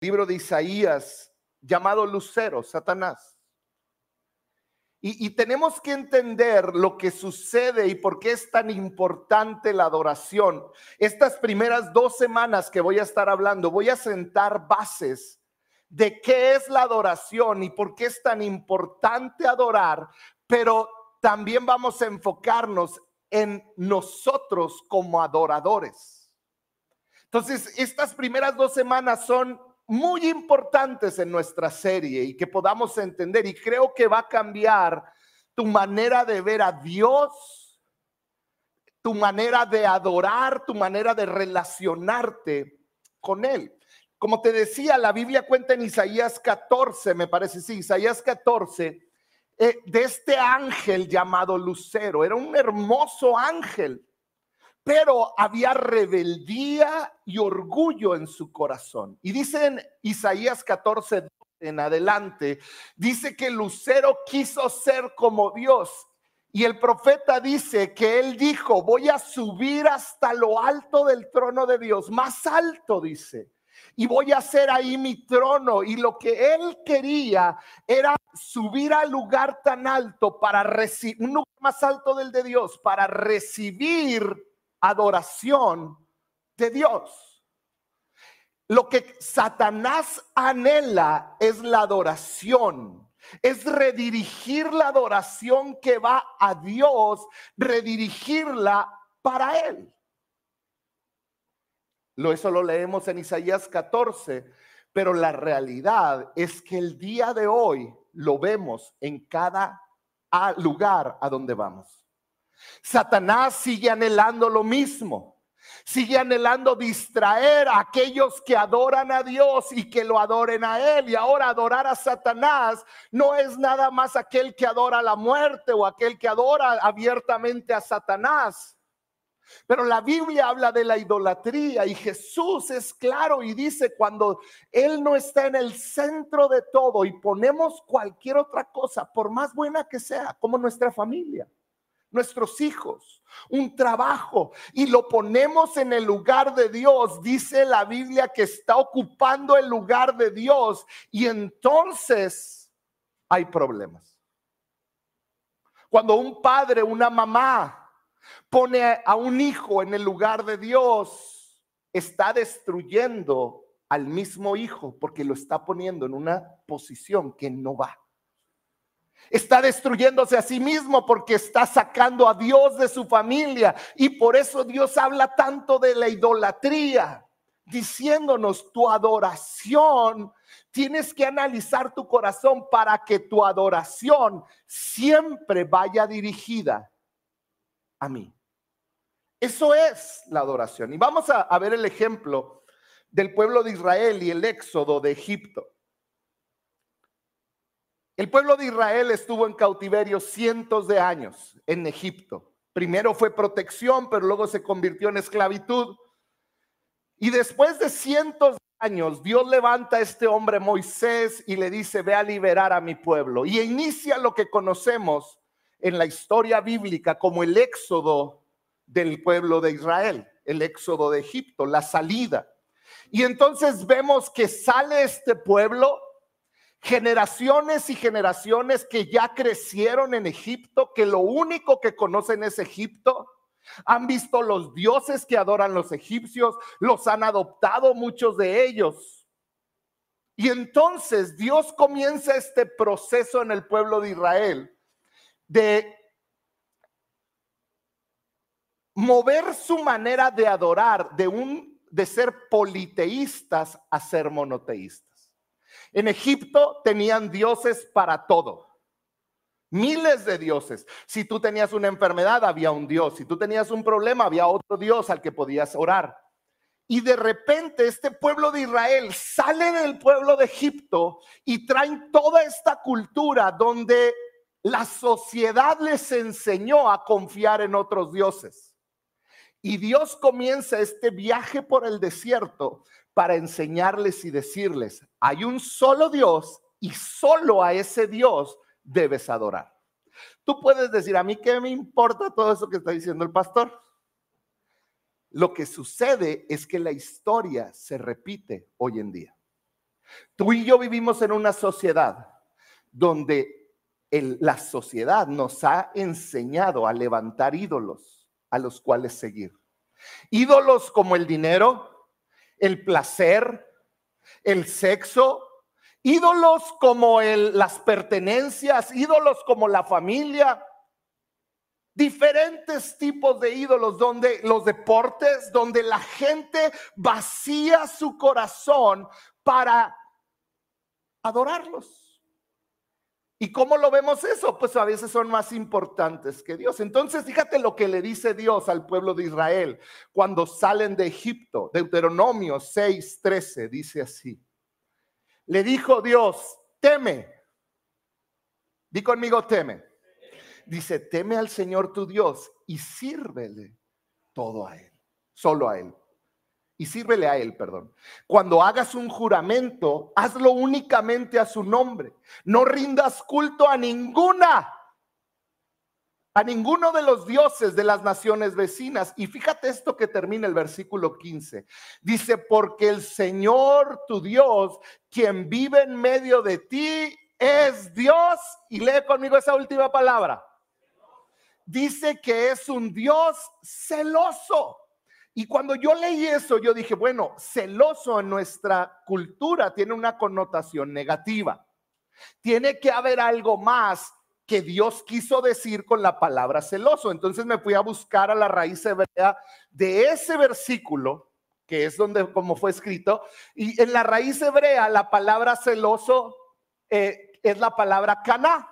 libro de Isaías llamado Lucero, Satanás. Y, tenemos que entender lo que sucede y por qué es tan importante la adoración. Estas primeras dos semanas que voy a estar hablando, voy a sentar bases de qué es la adoración y por qué es tan importante adorar, pero también vamos a enfocarnos en nosotros como adoradores. Entonces, estas primeras dos semanas son muy importantes en nuestra serie y que podamos entender y creo que va a cambiar tu manera de ver a Dios, tu manera de adorar, tu manera de relacionarte con Él. Como te decía, la Biblia cuenta en Isaías 14, me parece, sí, Isaías 14, eh, de este ángel llamado Lucero. Era un hermoso ángel pero había rebeldía y orgullo en su corazón. Y dice en Isaías 14 en adelante, dice que Lucero quiso ser como Dios. Y el profeta dice que él dijo, voy a subir hasta lo alto del trono de Dios, más alto, dice. Y voy a hacer ahí mi trono. Y lo que él quería era subir al lugar tan alto para recibir, un lugar más alto del de Dios, para recibir adoración de Dios. Lo que Satanás anhela es la adoración, es redirigir la adoración que va a Dios, redirigirla para Él. Eso lo leemos en Isaías 14, pero la realidad es que el día de hoy lo vemos en cada lugar a donde vamos. Satanás sigue anhelando lo mismo. Sigue anhelando distraer a aquellos que adoran a Dios y que lo adoren a Él. Y ahora adorar a Satanás no es nada más aquel que adora la muerte o aquel que adora abiertamente a Satanás. Pero la Biblia habla de la idolatría y Jesús es claro y dice cuando Él no está en el centro de todo y ponemos cualquier otra cosa, por más buena que sea, como nuestra familia nuestros hijos, un trabajo y lo ponemos en el lugar de Dios, dice la Biblia que está ocupando el lugar de Dios y entonces hay problemas. Cuando un padre, una mamá pone a un hijo en el lugar de Dios, está destruyendo al mismo hijo porque lo está poniendo en una posición que no va. Está destruyéndose a sí mismo porque está sacando a Dios de su familia. Y por eso Dios habla tanto de la idolatría, diciéndonos tu adoración. Tienes que analizar tu corazón para que tu adoración siempre vaya dirigida a mí. Eso es la adoración. Y vamos a, ver el ejemplo del pueblo de Israel y el éxodo de Egipto. El pueblo de Israel estuvo en cautiverio cientos de años en Egipto. Primero fue protección, pero luego se convirtió en esclavitud. Y después de cientos de años, Dios levanta a este hombre Moisés y le dice, ve a liberar a mi pueblo. Y inicia lo que conocemos en la historia bíblica como el éxodo del pueblo de Israel, el éxodo de Egipto, la salida. Y entonces vemos que sale este pueblo generaciones y generaciones que ya crecieron en Egipto, que lo único que conocen es Egipto. Han visto los dioses que adoran los egipcios, los han adoptado muchos de ellos. Y entonces Dios comienza este proceso en el pueblo de Israel de mover su manera de adorar de un de ser politeístas a ser monoteístas. En Egipto tenían dioses para todo. Miles de dioses. Si tú tenías una enfermedad, había un dios. Si tú tenías un problema, había otro dios al que podías orar. Y de repente este pueblo de Israel sale del pueblo de Egipto y traen toda esta cultura donde la sociedad les enseñó a confiar en otros dioses. Y Dios comienza este viaje por el desierto para enseñarles y decirles, hay un solo Dios y solo a ese Dios debes adorar. Tú puedes decir, a mí qué me importa todo eso que está diciendo el pastor. Lo que sucede es que la historia se repite hoy en día. Tú y yo vivimos en una sociedad donde la sociedad nos ha enseñado a levantar ídolos a los cuales seguir. Ídolos como el dinero, el placer, el sexo, ídolos como las pertenencias, ídolos como la familia, diferentes tipos de ídolos, donde los deportes, donde la gente vacía su corazón para adorarlos. ¿Y cómo lo vemos eso? Pues a veces son más importantes que Dios. Entonces, fíjate lo que le dice Dios al pueblo de Israel cuando salen de Egipto. Deuteronomio 6:13 dice así. Le dijo Dios, teme. Di conmigo, teme. Dice, teme al Señor tu Dios y sírvele todo a Él, solo a Él y sírvele a él, perdón. Cuando hagas un juramento, hazlo únicamente a su nombre. No rindas culto a ninguna, a ninguno de los dioses de las naciones vecinas. Y fíjate esto que termina el versículo 15. Dice, porque el Señor tu Dios, quien vive en medio de ti, es Dios. Y lee conmigo esa última palabra. Dice que es un Dios celoso y cuando yo leí eso, yo dije, bueno, celoso en nuestra cultura tiene una connotación negativa. Tiene que haber algo más que Dios quiso decir con la palabra celoso. Entonces me fui a buscar a la raíz hebrea de ese versículo, que es donde como fue escrito, y en la raíz hebrea la palabra celoso eh, es la palabra caná.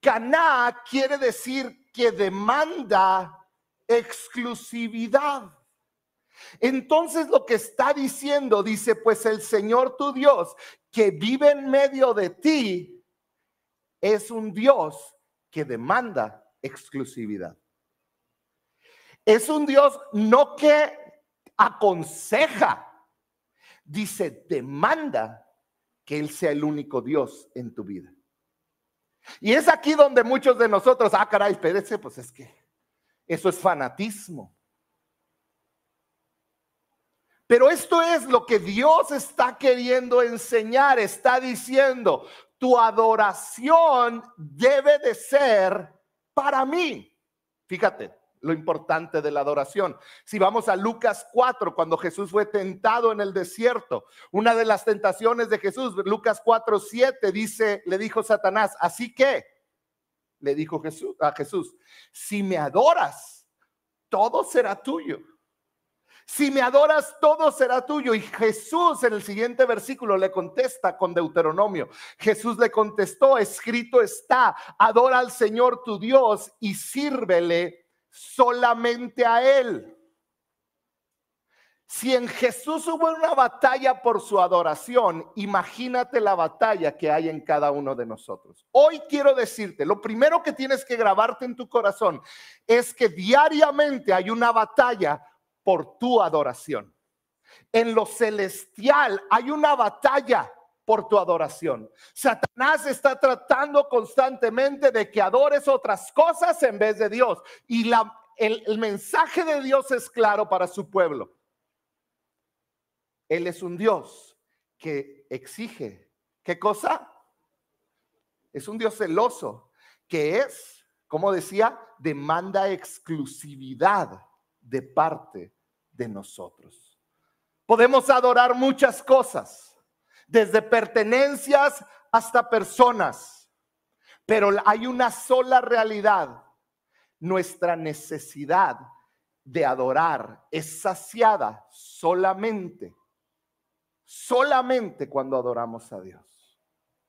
Caná quiere decir que demanda exclusividad. Entonces lo que está diciendo, dice, pues el Señor tu Dios que vive en medio de ti es un Dios que demanda exclusividad. Es un Dios no que aconseja, dice, demanda que Él sea el único Dios en tu vida. Y es aquí donde muchos de nosotros, ah, caray, espérese, pues es que eso es fanatismo. Pero esto es lo que Dios está queriendo enseñar. Está diciendo, tu adoración debe de ser para mí. Fíjate lo importante de la adoración. Si vamos a Lucas 4, cuando Jesús fue tentado en el desierto, una de las tentaciones de Jesús, Lucas 4, 7, dice, le dijo Satanás, así que, le dijo Jesús, a Jesús, si me adoras, todo será tuyo. Si me adoras, todo será tuyo. Y Jesús en el siguiente versículo le contesta con Deuteronomio. Jesús le contestó, escrito está, adora al Señor tu Dios y sírvele solamente a Él. Si en Jesús hubo una batalla por su adoración, imagínate la batalla que hay en cada uno de nosotros. Hoy quiero decirte, lo primero que tienes que grabarte en tu corazón es que diariamente hay una batalla por tu adoración. En lo celestial hay una batalla por tu adoración. Satanás está tratando constantemente de que adores otras cosas en vez de Dios. Y el mensaje de Dios es claro para su pueblo él es un Dios que exige. ¿Qué cosa? Es un Dios celoso, que es, como decía, demanda exclusividad de parte de nosotros. Podemos adorar muchas cosas, desde pertenencias hasta personas, pero hay una sola realidad. Nuestra necesidad de adorar es saciada solamente solamente cuando adoramos a Dios.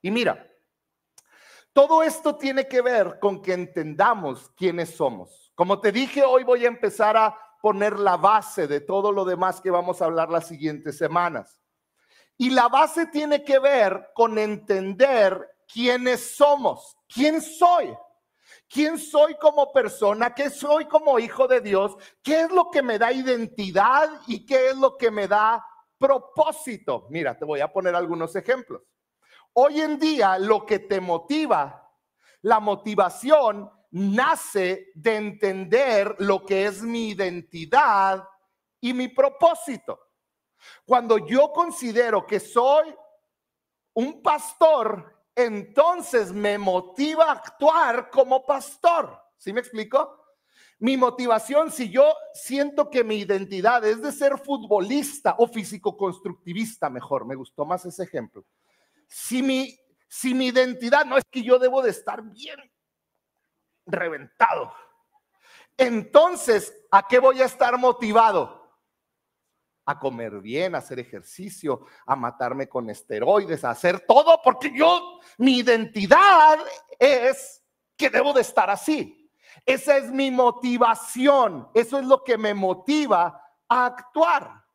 Y mira, todo esto tiene que ver con que entendamos quiénes somos. Como te dije, hoy voy a empezar a poner la base de todo lo demás que vamos a hablar las siguientes semanas. Y la base tiene que ver con entender quiénes somos, quién soy. ¿Quién soy como persona? ¿Qué soy como hijo de Dios? ¿Qué es lo que me da identidad y qué es lo que me da propósito. Mira, te voy a poner algunos ejemplos. Hoy en día lo que te motiva, la motivación nace de entender lo que es mi identidad y mi propósito. Cuando yo considero que soy un pastor, entonces me motiva a actuar como pastor. ¿Sí me explico? Mi motivación, si yo siento que mi identidad es de ser futbolista o físico-constructivista, mejor, me gustó más ese ejemplo. Si mi, si mi identidad no es que yo debo de estar bien reventado, entonces, ¿a qué voy a estar motivado? a comer bien, a hacer ejercicio, a matarme con esteroides, a hacer todo, porque yo, mi identidad es que debo de estar así. Esa es mi motivación, eso es lo que me motiva a actuar.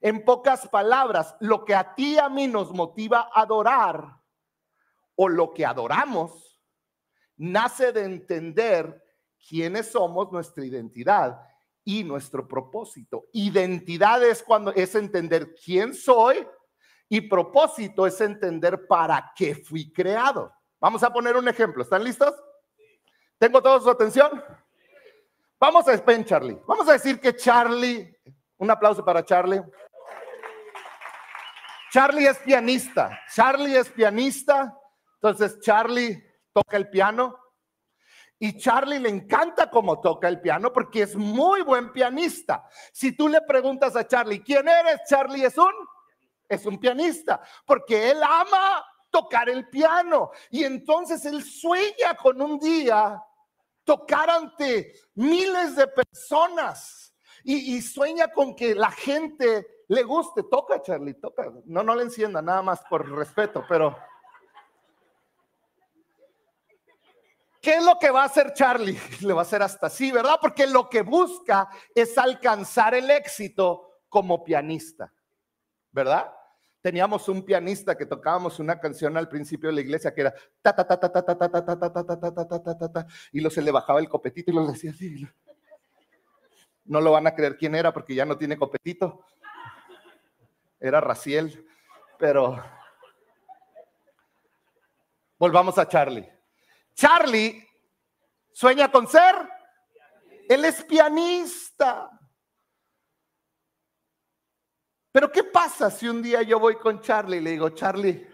En pocas palabras, lo que a ti y a mí nos motiva a adorar o lo que adoramos, nace de entender quiénes somos, nuestra identidad y nuestro propósito. Identidad es cuando es entender quién soy y propósito es entender para qué fui creado. Vamos a poner un ejemplo. ¿Están listos? ¿Tengo toda su atención? Vamos a ven, Charlie. Vamos a decir que Charlie, un aplauso para Charlie. Charlie es pianista. Charlie es pianista. Entonces Charlie toca el piano y Charlie le encanta cómo toca el piano porque es muy buen pianista. Si tú le preguntas a Charlie, ¿quién eres? Charlie es un, es un pianista porque él ama tocar el piano. Y entonces él sueña con un día tocar ante miles de personas y, sueña con que la gente le guste. Toca, Charlie, toca. No, no le encienda, nada más por respeto, pero... ¿Qué es lo que va a hacer Charlie? Le va a hacer hasta así, ¿verdad? Porque lo que busca es alcanzar el éxito como pianista, ¿verdad? Teníamos un pianista que tocábamos una canción al principio de la iglesia que era ta ta ta ta ta ta ta ta ta ta ta ta ta ta ta ta y lo se le bajaba el copetito y lo decía así. No lo van a creer quién era porque ya no tiene copetito. Era Raciel, pero volvamos a Charlie. Charlie sueña con ser. Él es pianista. Pero ¿qué pasa si un día yo voy con Charlie y le digo, Charlie,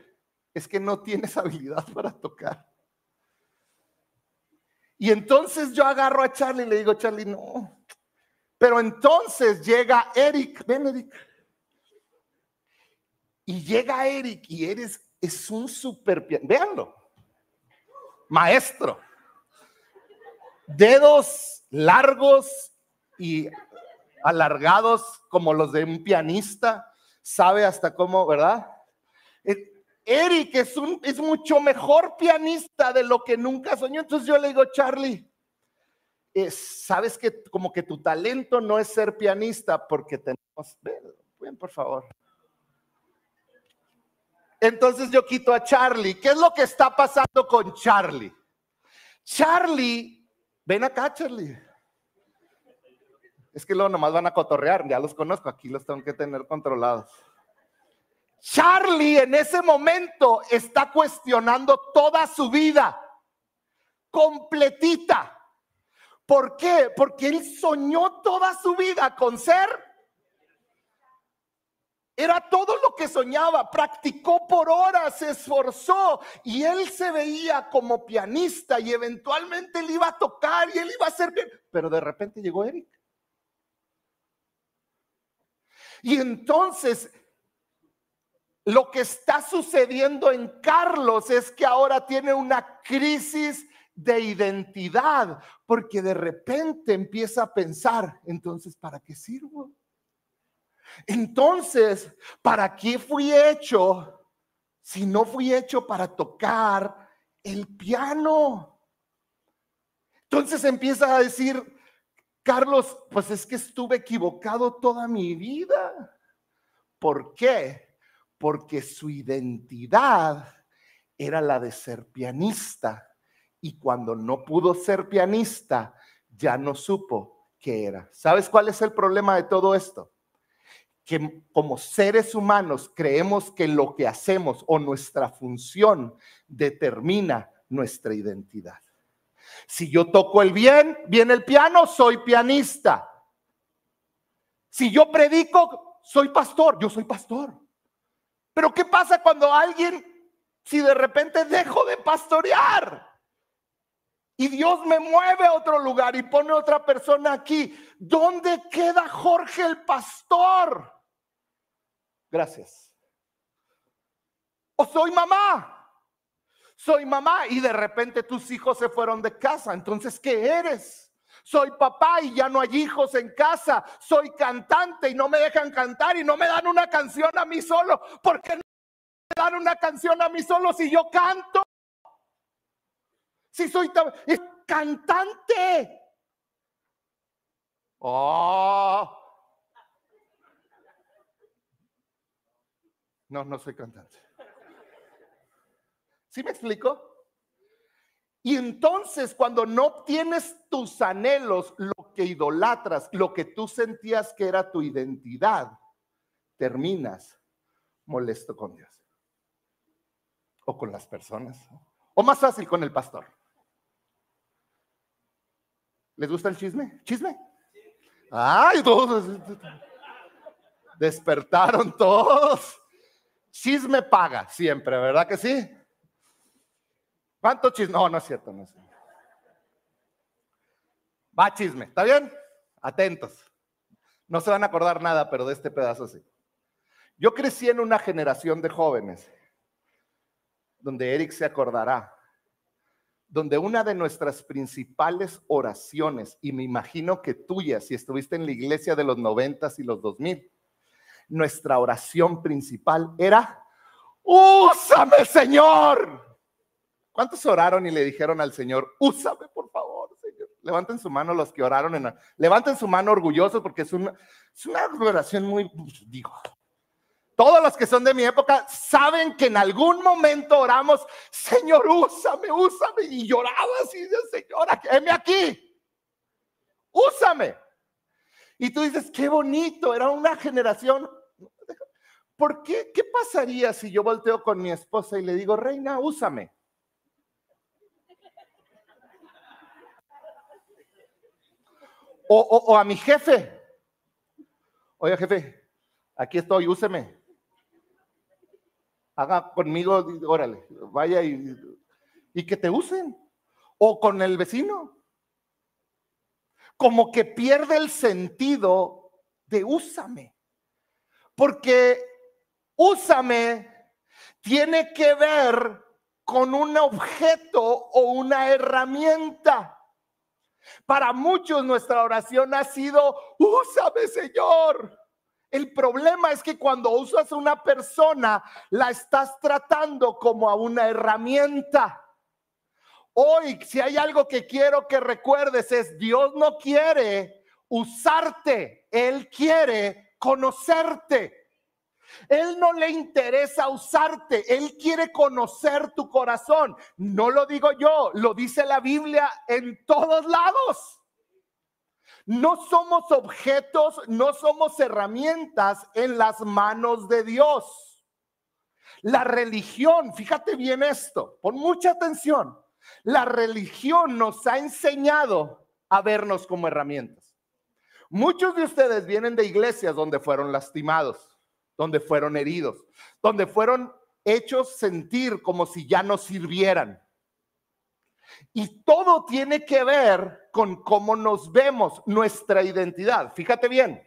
es que no tienes habilidad para tocar? Y entonces yo agarro a Charlie y le digo, Charlie, no. Pero entonces llega Eric, ven Eric. Y llega Eric y eres, es un super. Véanlo maestro. Dedos largos y alargados como los de un pianista, sabe hasta cómo, ¿verdad? Eh, Eric es, un, mucho mejor pianista de lo que nunca soñó. Entonces yo le digo, Charlie, sabes que como que tu talento no es ser pianista porque tenemos, ven por favor. Entonces yo quito a Charlie. ¿Qué es lo que está pasando con Charlie? Charlie, ven acá, Charlie. Es que luego nomás van a cotorrear, ya los conozco, aquí los tengo que tener controlados. Charlie en ese momento está cuestionando toda su vida, completita. ¿Por qué? Porque él soñó toda su vida con ser era todo lo que soñaba, practicó por horas, se esforzó y él se veía como pianista y eventualmente él iba a tocar y él iba a ser bien. Pero de repente llegó Eric. Y entonces lo que está sucediendo en Carlos es que ahora tiene una crisis de identidad, porque de repente empieza a pensar, entonces, ¿para qué sirvo? Entonces, ¿para qué fui hecho si no fui hecho para tocar el piano? Entonces empieza a decir, Carlos, pues es que estuve equivocado toda mi vida. ¿Por qué? Porque su identidad era la de ser pianista y cuando no pudo ser pianista, ya no supo qué era. ¿Sabes cuál es el problema de todo esto? que como seres humanos creemos que lo que hacemos o nuestra función determina nuestra identidad. Si yo toco el bien, bien el piano, soy pianista. Si yo predico, soy pastor, yo soy pastor. Pero ¿qué pasa cuando alguien, si de repente dejo de pastorear? Y Dios me mueve a otro lugar y pone otra persona aquí. ¿Dónde queda Jorge el pastor? Gracias. O soy mamá. Soy mamá y de repente tus hijos se fueron de casa. Entonces, ¿qué eres? Soy papá y ya no hay hijos en casa. Soy cantante y no me dejan cantar y no me dan una canción a mí solo. ¿Por qué no me dan una canción a mí solo si yo canto? Si soy cantante. Oh. No, no soy cantante. ¿Sí me explico? Y entonces cuando no obtienes tus anhelos, lo que idolatras, lo que tú sentías que era tu identidad, terminas molesto con Dios. O con las personas. O más fácil con el pastor. ¿Les gusta el chisme? ¿Chisme? Ay, todos despertaron todos. Chisme paga siempre, ¿verdad que sí? ¿Cuánto chisme? No, no es cierto, no es cierto. Va chisme, ¿está bien? Atentos. No se van a acordar nada, pero de este pedazo sí. Yo crecí en una generación de jóvenes donde Eric se acordará donde una de nuestras principales oraciones, y me imagino que tuya, si estuviste en la iglesia de los noventas y los dos mil, nuestra oración principal era, úsame Señor. ¿Cuántos oraron y le dijeron al Señor, úsame por favor, Señor? Levanten su mano los que oraron, en, levanten su mano orgullosos porque es una, es una oración muy, digo, todos los que son de mi época saben que en algún momento oramos, Señor, úsame, úsame. Y lloraba así, Señor, heme aquí, úsame. Y tú dices, qué bonito, era una generación. ¿Por qué? ¿Qué pasaría si yo volteo con mi esposa y le digo, reina, úsame? O, a mi jefe. Oye, jefe, aquí estoy, úseme haga conmigo, órale, vaya y, y que te usen. O con el vecino. Como que pierde el sentido de úsame. Porque úsame tiene que ver con un objeto o una herramienta. Para muchos nuestra oración ha sido, úsame Señor. El problema es que cuando usas a una persona, la estás tratando como a una herramienta. Hoy, si hay algo que quiero que recuerdes es, Dios no quiere usarte, Él quiere conocerte. Él no le interesa usarte, Él quiere conocer tu corazón. No lo digo yo, lo dice la Biblia en todos lados. No somos objetos, no somos herramientas en las manos de Dios. La religión, fíjate bien esto, pon mucha atención. La religión nos ha enseñado a vernos como herramientas. Muchos de ustedes vienen de iglesias donde fueron lastimados, donde fueron heridos, donde fueron hechos sentir como si ya no sirvieran. Y todo tiene que ver con cómo nos vemos, nuestra identidad. Fíjate bien,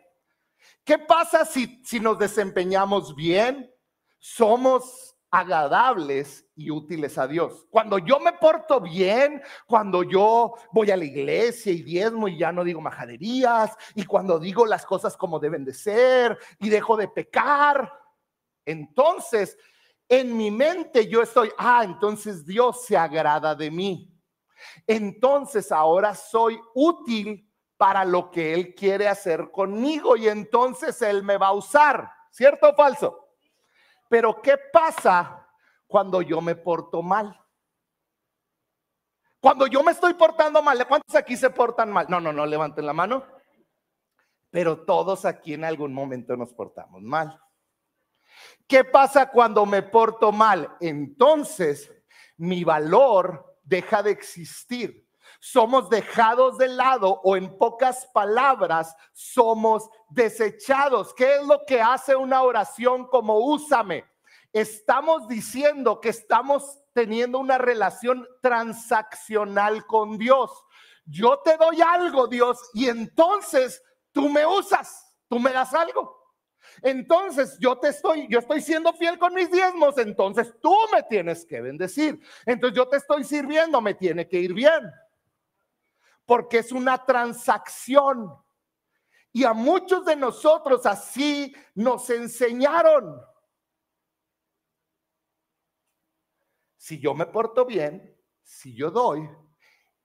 ¿qué pasa si, si nos desempeñamos bien? Somos agradables y útiles a Dios. Cuando yo me porto bien, cuando yo voy a la iglesia y diezmo y ya no digo majaderías, y cuando digo las cosas como deben de ser y dejo de pecar, entonces en mi mente yo estoy, ah, entonces Dios se agrada de mí. Entonces ahora soy útil para lo que Él quiere hacer conmigo y entonces Él me va a usar. ¿Cierto o falso? Pero ¿qué pasa cuando yo me porto mal? Cuando yo me estoy portando mal, ¿cuántos aquí se portan mal? No, no, no, levanten la mano. Pero todos aquí en algún momento nos portamos mal. ¿Qué pasa cuando me porto mal? Entonces mi valor deja de existir. Somos dejados de lado o en pocas palabras, somos desechados. ¿Qué es lo que hace una oración como úsame? Estamos diciendo que estamos teniendo una relación transaccional con Dios. Yo te doy algo, Dios, y entonces tú me usas, tú me das algo. Entonces yo te estoy, yo estoy siendo fiel con mis diezmos, entonces tú me tienes que bendecir. Entonces yo te estoy sirviendo, me tiene que ir bien. Porque es una transacción. Y a muchos de nosotros así nos enseñaron. Si yo me porto bien, si yo doy,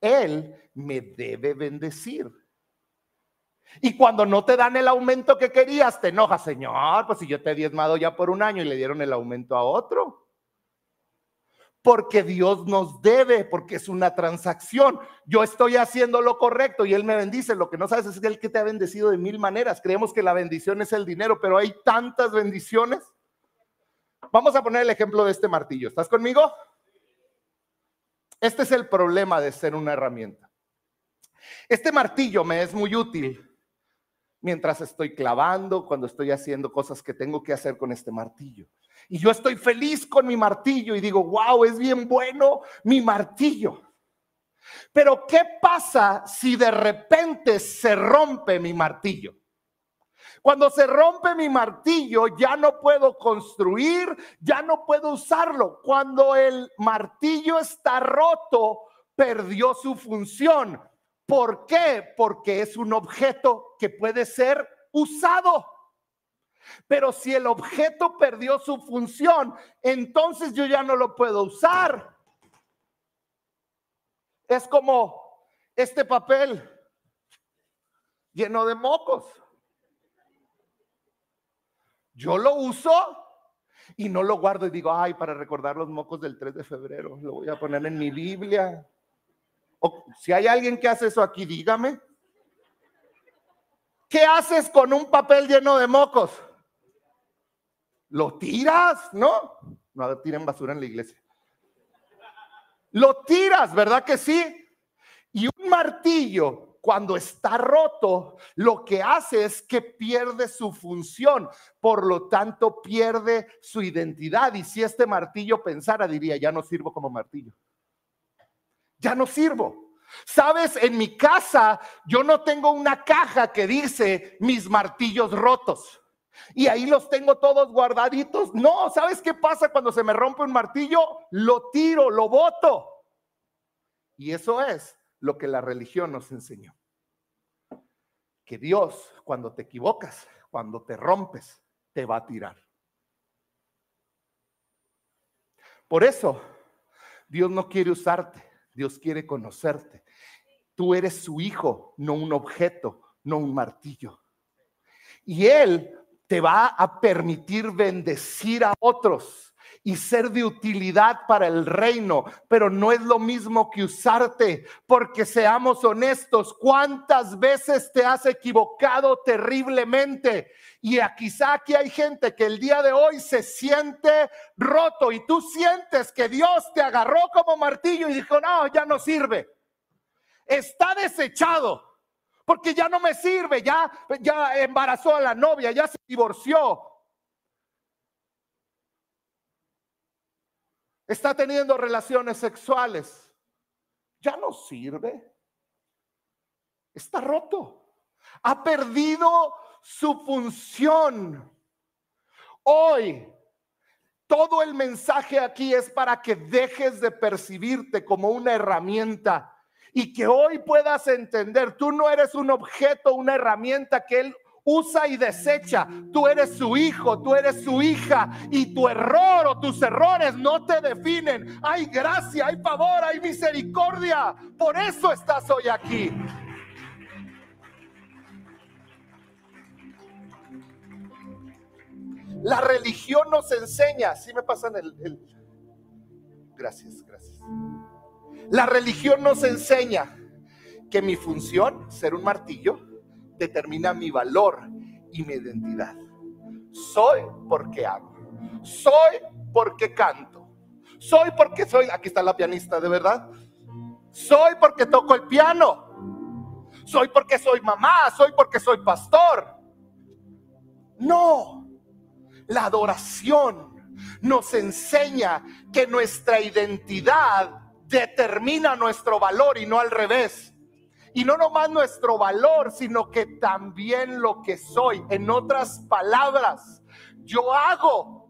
Él me debe bendecir. Y cuando no te dan el aumento que querías, te enojas, Señor, pues si yo te he diezmado ya por un año y le dieron el aumento a otro. Porque Dios nos debe, porque es una transacción. Yo estoy haciendo lo correcto y Él me bendice. Lo que no sabes es que Él que te ha bendecido de mil maneras. Creemos que la bendición es el dinero, pero hay tantas bendiciones. Vamos a poner el ejemplo de este martillo. ¿Estás conmigo? Este es el problema de ser una herramienta. Este martillo me es muy útil mientras estoy clavando, cuando estoy haciendo cosas que tengo que hacer con este martillo. Y yo estoy feliz con mi martillo y digo, wow, es bien bueno mi martillo. Pero ¿qué pasa si de repente se rompe mi martillo? Cuando se rompe mi martillo, ya no puedo construir, ya no puedo usarlo. Cuando el martillo está roto, perdió su función. ¿Por qué? Porque es un objeto que puede ser usado. Pero si el objeto perdió su función, entonces yo ya no lo puedo usar. Es como este papel lleno de mocos. Yo lo uso y no lo guardo y digo, ay, para recordar los mocos del 3 de febrero, lo voy a poner en mi Biblia si hay alguien que hace eso aquí, dígame. ¿Qué haces con un papel lleno de mocos? ¿Lo tiras? No, no tiren basura en la iglesia. Lo tiras, ¿verdad que sí? Y un martillo, cuando está roto, lo que hace es que pierde su función, por lo tanto pierde su identidad. Y si este martillo pensara, diría, ya no sirvo como martillo ya no sirvo. Sabes, en mi casa yo no tengo una caja que dice mis martillos rotos. Y ahí los tengo todos guardaditos. No, ¿sabes qué pasa cuando se me rompe un martillo? Lo tiro, lo boto. Y eso es lo que la religión nos enseñó. Que Dios, cuando te equivocas, cuando te rompes, te va a tirar. Por eso, Dios no quiere usarte. Dios quiere conocerte. Tú eres su hijo, no un objeto, no un martillo. Y Él te va a permitir bendecir a otros y ser de utilidad para el reino, pero no es lo mismo que usarte, porque seamos honestos, ¿cuántas veces te has equivocado terriblemente? Y quizá aquí hay gente que el día de hoy se siente roto y tú sientes que Dios te agarró como martillo y dijo, no, ya no sirve. Está desechado porque ya no me sirve, ya, ya embarazó a la novia, ya se divorció, está teniendo relaciones sexuales, ya no sirve. Está roto. Ha perdido su función. Hoy, todo el mensaje aquí es para que dejes de percibirte como una herramienta y que hoy puedas entender, tú no eres un objeto, una herramienta que Él usa y desecha. Tú eres su hijo, tú eres su hija y tu error o tus errores no te definen. Hay gracia, hay favor, hay misericordia. Por eso estás hoy aquí. La religión nos enseña, si me pasan el... Gracias, gracias. La religión nos enseña que mi función, ser un martillo, determina mi valor y mi identidad. Soy porque hago. Soy porque canto. Soy porque soy. Aquí está la pianista, de verdad. Soy porque toco el piano. Soy porque soy mamá. Soy porque soy pastor. No. La adoración nos enseña que nuestra identidad determina nuestro valor y no al revés. Y no nomás nuestro valor, sino que también lo que soy. En otras palabras, yo hago,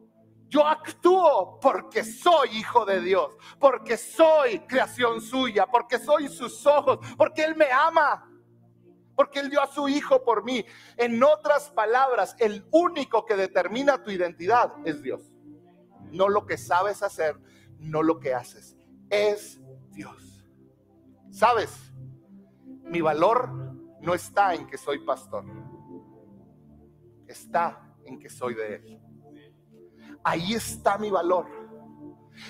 yo actúo porque soy hijo de Dios, porque soy creación suya, porque soy sus ojos, porque Él me ama, porque Él dio a su hijo por mí. En otras palabras, el único que determina tu identidad es Dios. No lo que sabes hacer, no lo que haces. Es Dios. ¿Sabes? Mi valor no está en que soy pastor. Está en que soy de Él. Ahí está mi valor.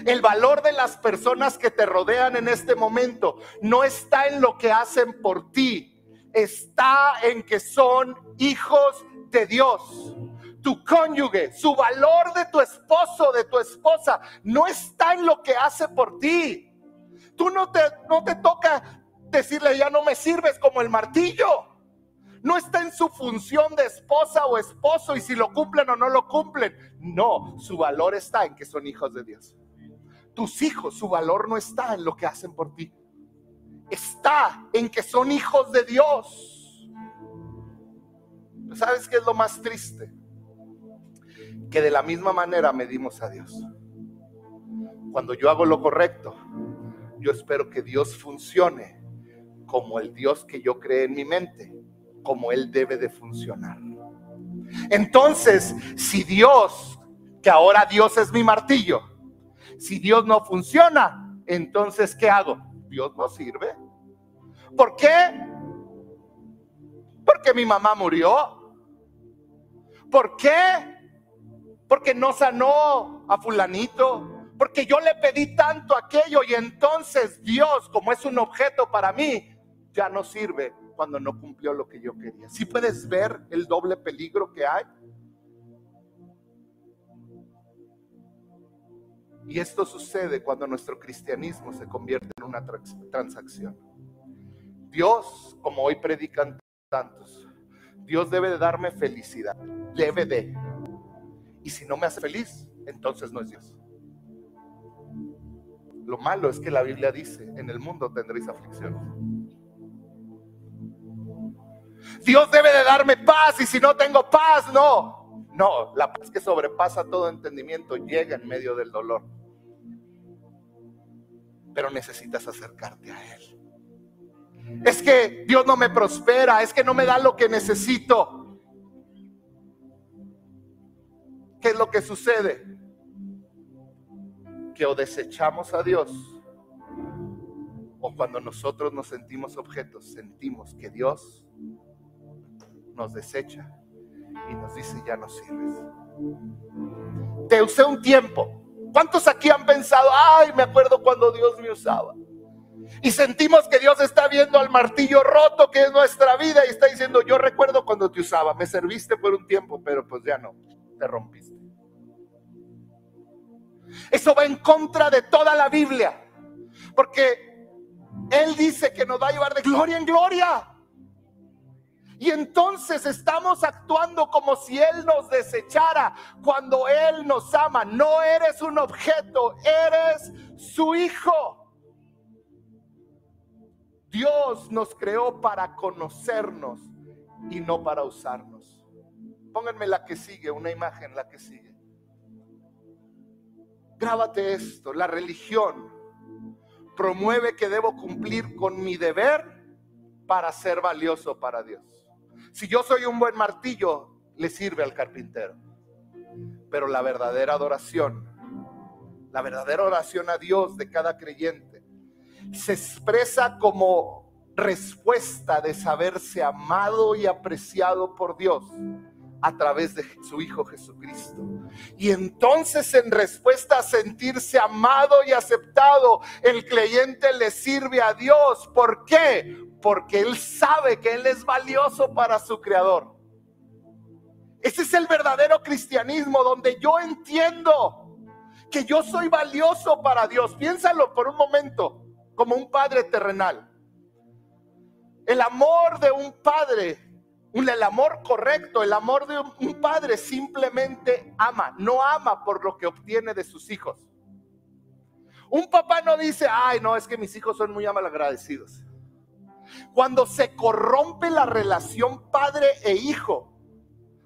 El valor de las personas que te rodean en este momento no está en lo que hacen por ti, está en que son hijos de Dios. Tu cónyuge, su valor de tu esposo, de tu esposa, no está en lo que hace por ti. Tú no te, no te toca decirle, ya no me sirves como el martillo. No está en su función de esposa o esposo y si lo cumplen o no lo cumplen. No, su valor está en que son hijos de Dios. Tus hijos, su valor no está en lo que hacen por ti. Está en que son hijos de Dios. ¿Sabes qué es lo más triste? Que de la misma manera medimos a Dios. Cuando yo hago lo correcto, yo espero que Dios funcione como el Dios que yo creé en mi mente, como Él debe de funcionar. Entonces, si Dios, que ahora Dios es mi martillo, si Dios no funciona, entonces, ¿qué hago? Dios no sirve. ¿Por qué? Porque mi mamá murió. ¿Por qué? Porque no sanó a fulanito porque yo le pedí tanto aquello y entonces Dios, como es un objeto para mí, ya no sirve cuando no cumplió lo que yo quería. Si puedes ver el doble peligro que hay? Y esto sucede cuando nuestro cristianismo se convierte en una transacción. Dios, como hoy predican tantos, Dios debe de darme felicidad, debe de. Y si no me hace feliz, entonces no es Dios. Lo malo es que la Biblia dice, en el mundo tendréis aflicción. Dios debe de darme paz y si no tengo paz, no. No, la paz que sobrepasa todo entendimiento llega en medio del dolor. Pero necesitas acercarte a Él. Es que Dios no me prospera, es que no me da lo que necesito. ¿Qué es lo que sucede? que o desechamos a Dios o cuando nosotros nos sentimos objetos, sentimos que Dios nos desecha y nos dice ya no sirves. Te usé un tiempo. ¿Cuántos aquí han pensado, ay, me acuerdo cuando Dios me usaba? Y sentimos que Dios está viendo al martillo roto que es nuestra vida y está diciendo, yo recuerdo cuando te usaba, me serviste por un tiempo, pero pues ya no, te rompiste. Eso va en contra de toda la Biblia. Porque Él dice que nos va a llevar de gloria en gloria. Y entonces estamos actuando como si Él nos desechara cuando Él nos ama. No eres un objeto, eres su hijo. Dios nos creó para conocernos y no para usarnos. Pónganme la que sigue, una imagen, la que sigue. Grábate esto, la religión promueve que debo cumplir con mi deber para ser valioso para Dios. Si yo soy un buen martillo, le sirve al carpintero. Pero la verdadera adoración, la verdadera oración a Dios de cada creyente, se expresa como respuesta de saberse amado y apreciado por Dios a través de su Hijo Jesucristo. Y entonces en respuesta a sentirse amado y aceptado, el creyente le sirve a Dios. ¿Por qué? Porque él sabe que él es valioso para su Creador. Ese es el verdadero cristianismo donde yo entiendo que yo soy valioso para Dios. Piénsalo por un momento. como un padre terrenal. El amor de un padre, el amor correcto, el amor de un padre simplemente ama, no ama por lo que obtiene de sus hijos. Un papá no dice, ay, no, es que mis hijos son muy malagradecidos. Cuando se corrompe la relación padre e hijo,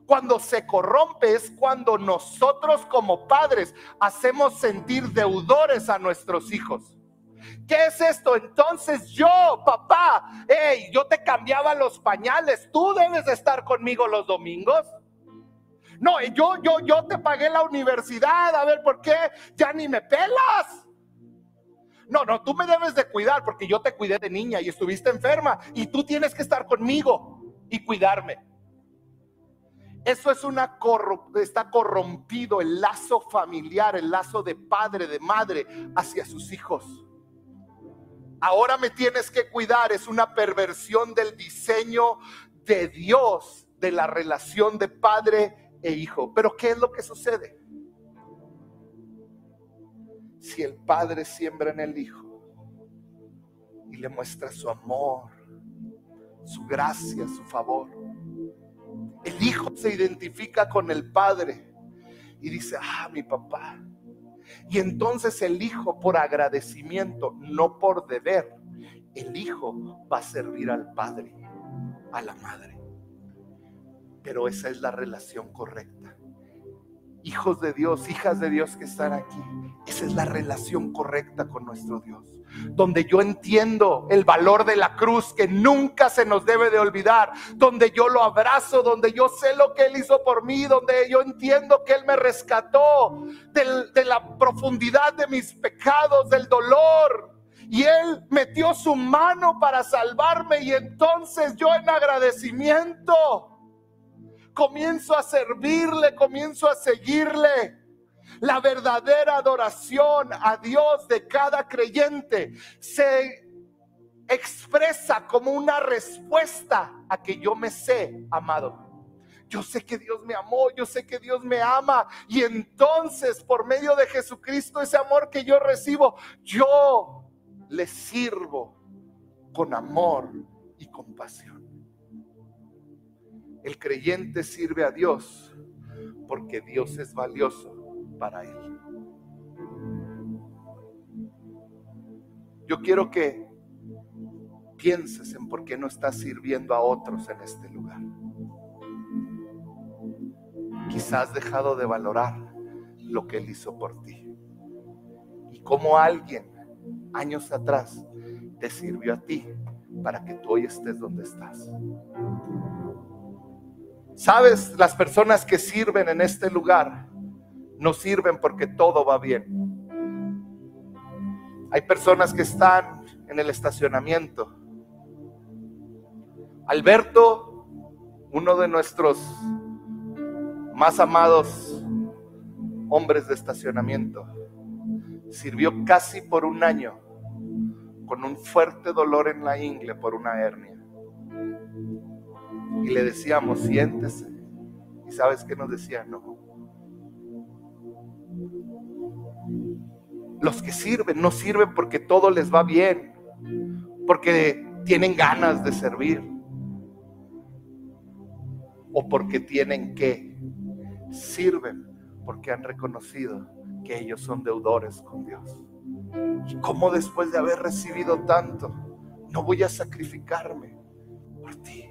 cuando se corrompe es cuando nosotros como padres hacemos sentir deudores a nuestros hijos. ¿Qué es esto? Entonces yo, papá, hey, yo te cambiaba los pañales, tú debes de estar conmigo los domingos. No, yo, yo, yo te pagué la universidad, a ver por qué ya ni me pelas. No, no, tú me debes de cuidar porque yo te cuidé de niña y estuviste enferma y tú tienes que estar conmigo y cuidarme. Eso es una está corrompido el lazo familiar, el lazo de padre, de madre hacia sus hijos. Ahora me tienes que cuidar, es una perversión del diseño de Dios de la relación de padre e hijo. Pero ¿qué es lo que sucede? si el Padre siembra en el Hijo y le muestra su amor, su gracia, su favor. El Hijo se identifica con el Padre y dice, ah, mi papá. Y entonces el Hijo, por agradecimiento, no por deber, el Hijo va a servir al Padre, a la Madre. Pero esa es la relación correcta hijos de Dios, hijas de Dios que están aquí. Esa es la relación correcta con nuestro Dios. Donde yo entiendo el valor de la cruz que nunca se nos debe de olvidar. Donde yo lo abrazo, donde yo sé lo que Él hizo por mí, donde yo entiendo que Él me rescató de la profundidad de mis pecados, del dolor. Y Él metió su mano para salvarme y entonces yo en agradecimiento comienzo a servirle, comienzo a seguirle. La verdadera adoración a Dios de cada creyente se expresa como una respuesta a que yo me sé amado. Yo sé que Dios me amó, yo sé que Dios me ama. Y entonces, por medio de Jesucristo, ese amor que yo recibo, yo le sirvo con amor y compasión. El creyente sirve a Dios porque Dios es valioso para él. Yo quiero que pienses en por qué no estás sirviendo a otros en este lugar. Quizás has dejado de valorar lo que Él hizo por ti. Y como alguien años atrás te sirvió a ti para que tú hoy estés donde estás. Sabes, las personas que sirven en este lugar no sirven porque todo va bien. Hay personas que están en el estacionamiento. Alberto, uno de nuestros más amados hombres de estacionamiento, sirvió casi por un año con un fuerte dolor en la ingle por una hernia y le decíamos, siéntese. ¿Y sabes qué nos decía? No. Los que sirven no sirven porque todo les va bien, porque tienen ganas de servir o porque tienen que. Sirven porque han reconocido que ellos son deudores con Dios. ¿Y cómo después de haber recibido tanto, no voy a sacrificarme por ti?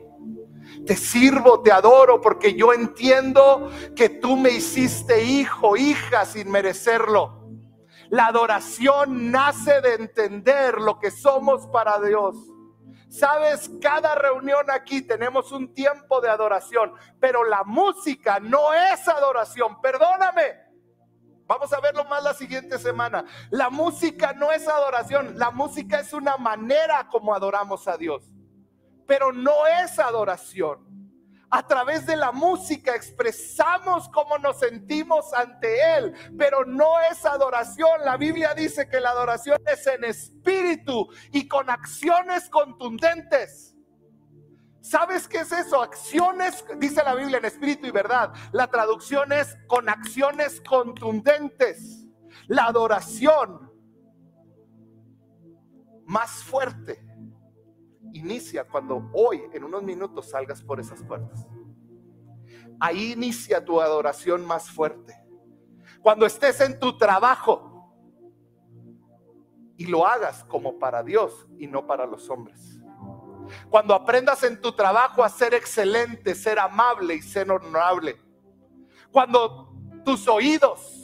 Te sirvo, te adoro porque yo entiendo que tú me hiciste hijo, hija sin merecerlo. La adoración nace de entender lo que somos para Dios. Sabes, cada reunión aquí tenemos un tiempo de adoración, pero la música no es adoración, perdóname. Vamos a verlo más la siguiente semana. La música no es adoración, la música es una manera como adoramos a Dios pero no es adoración. A través de la música expresamos cómo nos sentimos ante Él, pero no es adoración. La Biblia dice que la adoración es en espíritu y con acciones contundentes. ¿Sabes qué es eso? Acciones, dice la Biblia en espíritu y verdad. La traducción es con acciones contundentes. La adoración más fuerte inicia cuando hoy, en unos minutos, salgas por esas puertas. Ahí inicia tu adoración más fuerte. Cuando estés en tu trabajo y lo hagas como para Dios y no para los hombres. Cuando aprendas en tu trabajo a ser excelente, ser amable y ser honorable. Cuando tus oídos,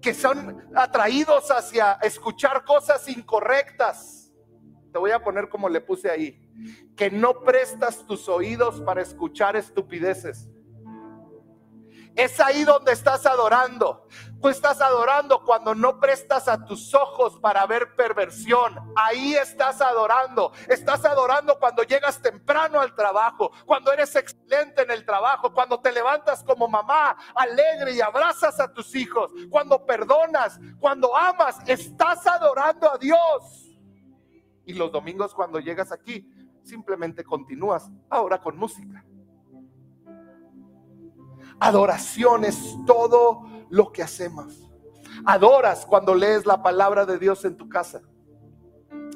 que son atraídos hacia escuchar cosas incorrectas, voy a poner como le puse ahí, que no prestas tus oídos para escuchar estupideces es ahí donde estás adorando. Tú estás adorando cuando no prestas a tus ojos para ver perversión. Ahí estás adorando. Estás adorando cuando llegas temprano al trabajo, cuando eres excelente en el trabajo, cuando te levantas como mamá alegre y abrazas a tus hijos, cuando perdonas, cuando amas. Estás adorando a Dios. Y los domingos cuando llegas aquí, simplemente continúas ahora con música. Adoración es todo lo que hacemos. Adoras cuando lees la palabra de Dios en tu casa.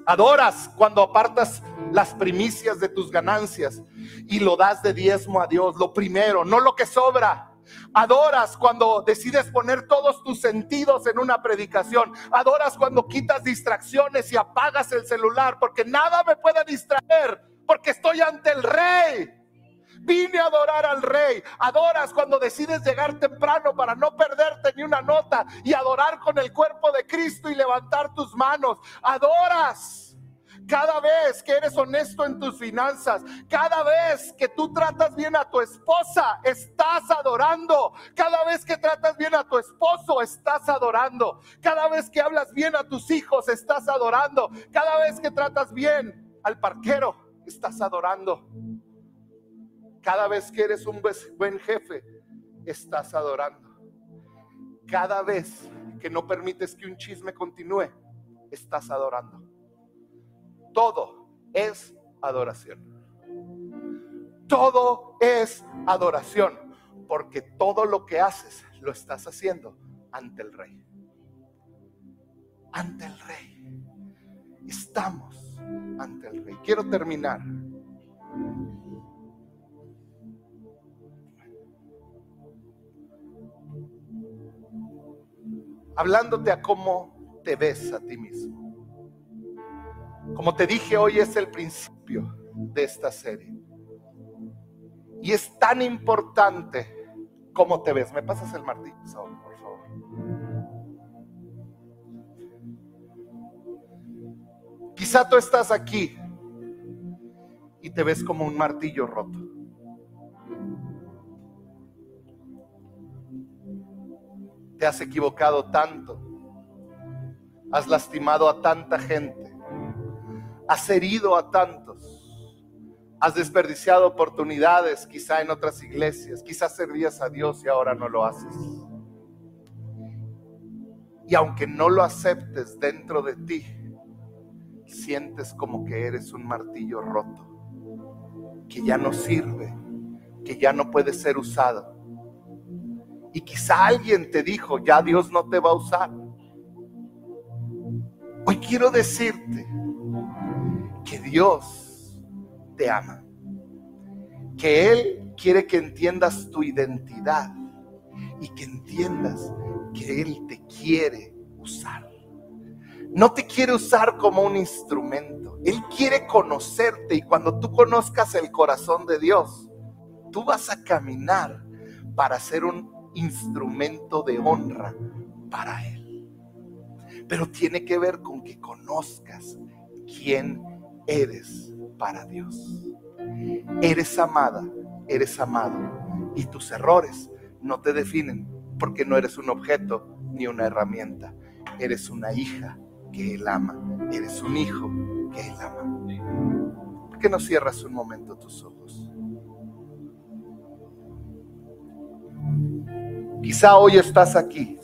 Adoras cuando apartas las primicias de tus ganancias y lo das de diezmo a Dios, lo primero, no lo que sobra. Adoras cuando decides poner todos tus sentidos en una predicación. Adoras cuando quitas distracciones y apagas el celular porque nada me puede distraer porque estoy ante el rey. Vine a adorar al rey. Adoras cuando decides llegar temprano para no perderte ni una nota y adorar con el cuerpo de Cristo y levantar tus manos. Adoras. Cada vez que eres honesto en tus finanzas, cada vez que tú tratas bien a tu esposa, estás adorando. Cada vez que tratas bien a tu esposo, estás adorando. Cada vez que hablas bien a tus hijos, estás adorando. Cada vez que tratas bien al parquero, estás adorando. Cada vez que eres un buen jefe, estás adorando. Cada vez que no permites que un chisme continúe, estás adorando. Todo es adoración. Todo es adoración, porque todo lo que haces lo estás haciendo ante el rey. Ante el rey. Estamos ante el rey. Quiero terminar hablándote a cómo te ves a ti mismo. Como te dije, hoy es el principio de esta serie. Y es tan importante cómo te ves. ¿Me pasas el martillo, por favor? Quizá tú estás aquí y te ves como un martillo roto. te has equivocado tanto, has lastimado a tanta gente, has herido a tantos, has desperdiciado oportunidades quizá en otras iglesias, quizás servías a Dios y ahora no lo haces. Y aunque no lo aceptes dentro de ti, sientes como que eres un martillo roto, que ya no sirve, que ya no puede ser usado y quizá alguien te dijo, ya Dios no te va a usar. Hoy quiero decirte que Dios te ama, que Él quiere que entiendas tu identidad y que entiendas que Él te quiere usar. No te quiere usar como un instrumento. Él quiere conocerte y cuando tú conozcas el corazón de Dios, tú vas a caminar para ser un instrumento de honra para Él. Pero tiene que ver con que conozcas quién eres para Dios. Eres amada, eres amado y tus errores no te definen porque no eres un objeto ni una herramienta. Eres una hija que Él ama. Eres un hijo que Él ama. ¿Por qué no cierras un momento tus ojos? Quizá hoy estás aquí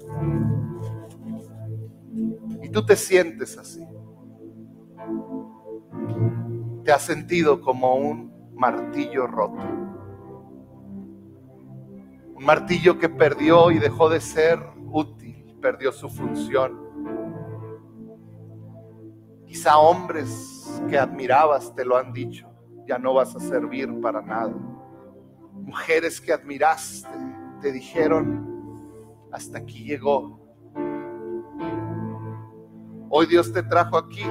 y tú te sientes así. Te has sentido como un martillo roto. Un martillo que perdió y dejó de ser útil, perdió su función. Quizá hombres que admirabas te lo han dicho, ya no vas a servir para nada. Mujeres que admiraste te dijeron, hasta aquí llegó. Hoy Dios te trajo aquí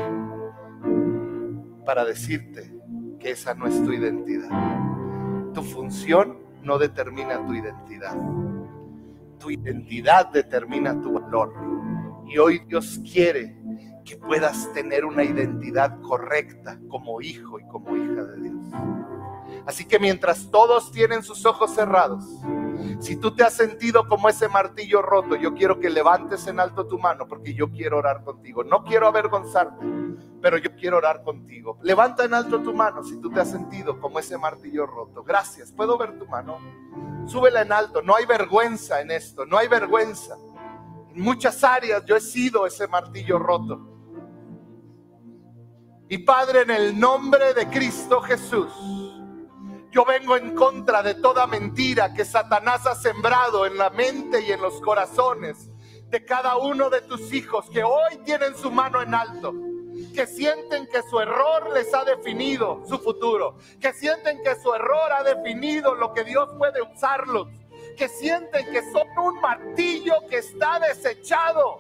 para decirte que esa no es tu identidad. Tu función no determina tu identidad. Tu identidad determina tu valor. Y hoy Dios quiere que puedas tener una identidad correcta como hijo y como hija de Dios. Así que mientras todos tienen sus ojos cerrados, si tú te has sentido como ese martillo roto, yo quiero que levantes en alto tu mano porque yo quiero orar contigo. No quiero avergonzarte, pero yo quiero orar contigo. Levanta en alto tu mano si tú te has sentido como ese martillo roto. Gracias. ¿Puedo ver tu mano? Súbela en alto. No hay vergüenza en esto, no hay vergüenza. En muchas áreas yo he sido ese martillo roto. Y Padre, en el nombre de Cristo Jesús yo vengo en contra de toda mentira que Satanás ha sembrado en la mente y en los corazones de cada uno de tus hijos que hoy tienen su mano en alto que sienten que su error les ha definido su futuro, que sienten que su error ha definido lo que Dios puede usarlos, que sienten que son un martillo que está desechado,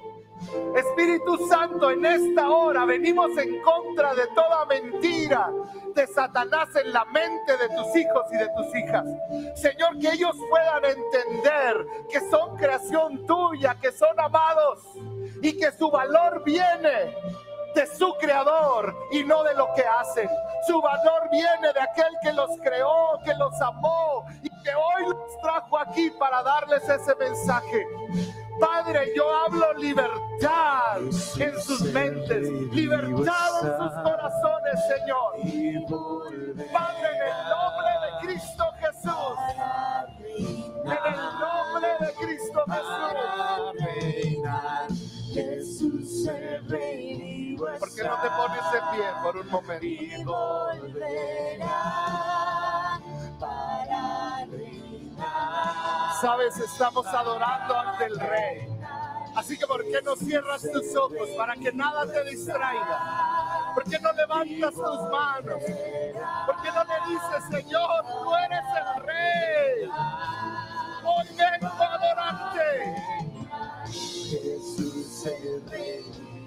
Espíritu Santo, en esta hora venimos en contra de toda mentira de Satanás en la mente de tus hijos y de tus hijas. Señor, que ellos puedan entender que son creación tuya, que son amados y que su valor viene de su creador y no de lo que hacen. Su valor viene de aquel que los creó, que los amó y que hoy los trajo aquí para darles ese mensaje. Padre, yo hablo libertad en sus mentes, libertad en sus corazones, Señor. Padre, en el nombre de Cristo Jesús. En el nombre de Cristo Jesús. No te pones de pie por un momento? Sabes, estamos adorando ante el Rey. Así que ¿por qué no cierras tus ojos para que nada te distraiga? ¿Por qué no levantas tus manos? ¿Por qué no le dices, Señor, tú eres el Rey? Hoy vengo a adorarte. Jesús el Rey.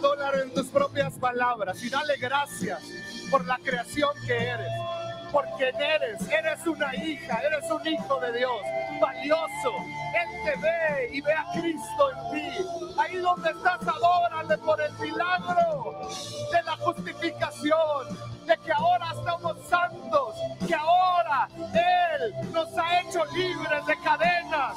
Oh, propias palabras y dale gracias por la creación que eres. Porque eres, eres una hija, eres un hijo de Dios, valioso. Él te ve y ve a Cristo en ti. Ahí donde estás, adórale por el milagro de la justificación, de que ahora estamos santos, que ahora Él nos ha hecho libres de cadenas.